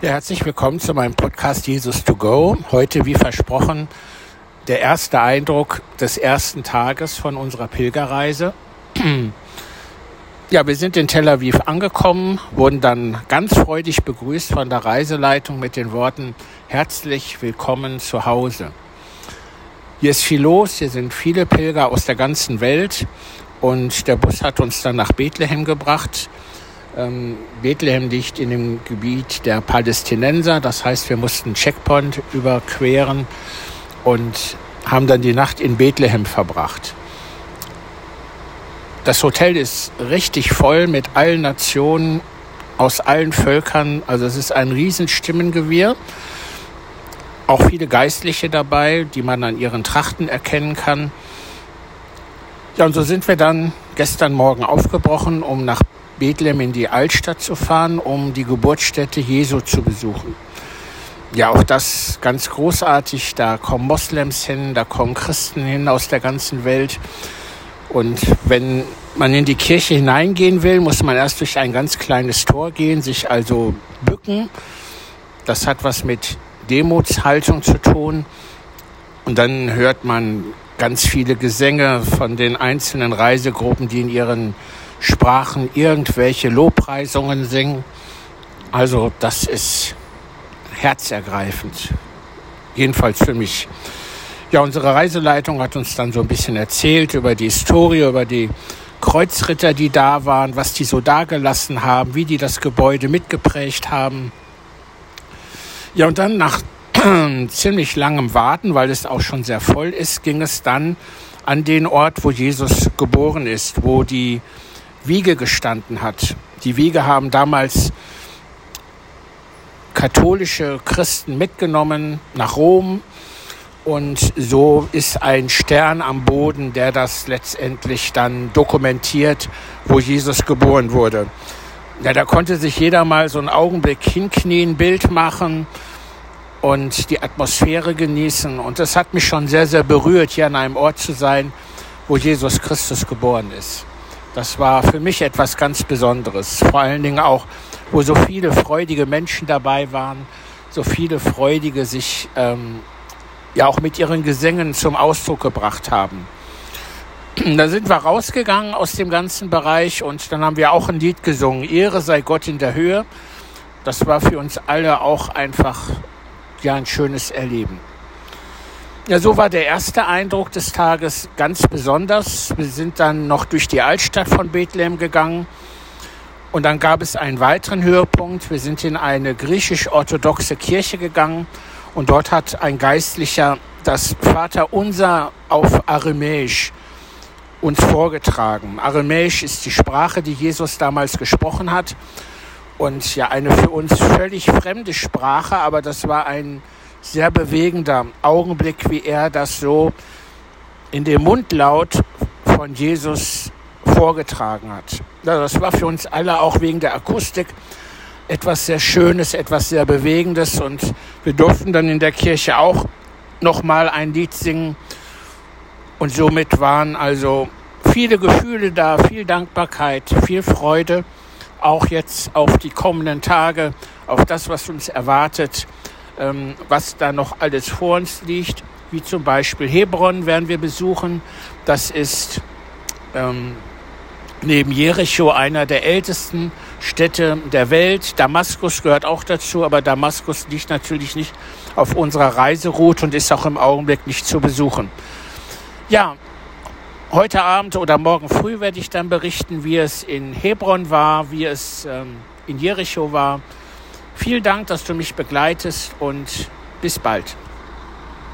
Ja, herzlich willkommen zu meinem Podcast Jesus to Go. Heute, wie versprochen, der erste Eindruck des ersten Tages von unserer Pilgerreise. Ja, wir sind in Tel Aviv angekommen, wurden dann ganz freudig begrüßt von der Reiseleitung mit den Worten Herzlich willkommen zu Hause. Hier ist viel los, hier sind viele Pilger aus der ganzen Welt und der Bus hat uns dann nach Bethlehem gebracht. Ähm, Bethlehem liegt in dem Gebiet der Palästinenser, das heißt, wir mussten Checkpoint überqueren und haben dann die Nacht in Bethlehem verbracht. Das Hotel ist richtig voll mit allen Nationen, aus allen Völkern. Also es ist ein Riesenstimmengewirr. Auch viele Geistliche dabei, die man an ihren Trachten erkennen kann. Ja, und so sind wir dann gestern Morgen aufgebrochen, um nach Bethlehem in die Altstadt zu fahren, um die Geburtsstätte Jesu zu besuchen. Ja, auch das ganz großartig. Da kommen Moslems hin, da kommen Christen hin aus der ganzen Welt. Und wenn man in die Kirche hineingehen will, muss man erst durch ein ganz kleines Tor gehen, sich also bücken. Das hat was mit Demutshaltung zu tun. Und dann hört man ganz viele Gesänge von den einzelnen Reisegruppen, die in ihren Sprachen irgendwelche Lobpreisungen singen. Also das ist herzergreifend. Jedenfalls für mich. Ja, unsere Reiseleitung hat uns dann so ein bisschen erzählt über die Historie, über die Kreuzritter, die da waren, was die so dagelassen haben, wie die das Gebäude mitgeprägt haben. Ja, und dann nach ziemlich langem Warten, weil es auch schon sehr voll ist, ging es dann an den Ort, wo Jesus geboren ist, wo die Wiege gestanden hat. Die Wiege haben damals katholische Christen mitgenommen nach Rom und so ist ein Stern am Boden, der das letztendlich dann dokumentiert, wo Jesus geboren wurde. Ja, da konnte sich jeder mal so einen Augenblick hinknien, Bild machen und die Atmosphäre genießen. Und das hat mich schon sehr, sehr berührt, hier an einem Ort zu sein, wo Jesus Christus geboren ist. Das war für mich etwas ganz Besonderes. Vor allen Dingen auch, wo so viele freudige Menschen dabei waren, so viele freudige sich ähm, ja auch mit ihren Gesängen zum Ausdruck gebracht haben. Da sind wir rausgegangen aus dem ganzen Bereich und dann haben wir auch ein Lied gesungen, Ehre sei Gott in der Höhe. Das war für uns alle auch einfach ja ein schönes Erleben. Ja, so war der erste Eindruck des Tages ganz besonders. Wir sind dann noch durch die Altstadt von Bethlehem gegangen und dann gab es einen weiteren Höhepunkt. Wir sind in eine griechisch-orthodoxe Kirche gegangen und dort hat ein Geistlicher das Vaterunser auf Aramäisch uns vorgetragen. Aramäisch ist die Sprache, die Jesus damals gesprochen hat. Und ja, eine für uns völlig fremde Sprache, aber das war ein sehr bewegender Augenblick, wie er das so in dem Mundlaut von Jesus vorgetragen hat. Das war für uns alle auch wegen der Akustik etwas sehr Schönes, etwas sehr Bewegendes. Und wir durften dann in der Kirche auch nochmal ein Lied singen. Und somit waren also viele Gefühle da, viel Dankbarkeit, viel Freude, auch jetzt auf die kommenden Tage, auf das, was uns erwartet, ähm, was da noch alles vor uns liegt, wie zum Beispiel Hebron werden wir besuchen. Das ist ähm, neben Jericho einer der ältesten Städte der Welt. Damaskus gehört auch dazu, aber Damaskus liegt natürlich nicht auf unserer Reiseroute und ist auch im Augenblick nicht zu besuchen. Ja, heute Abend oder morgen früh werde ich dann berichten, wie es in Hebron war, wie es ähm, in Jericho war. Vielen Dank, dass du mich begleitest und bis bald.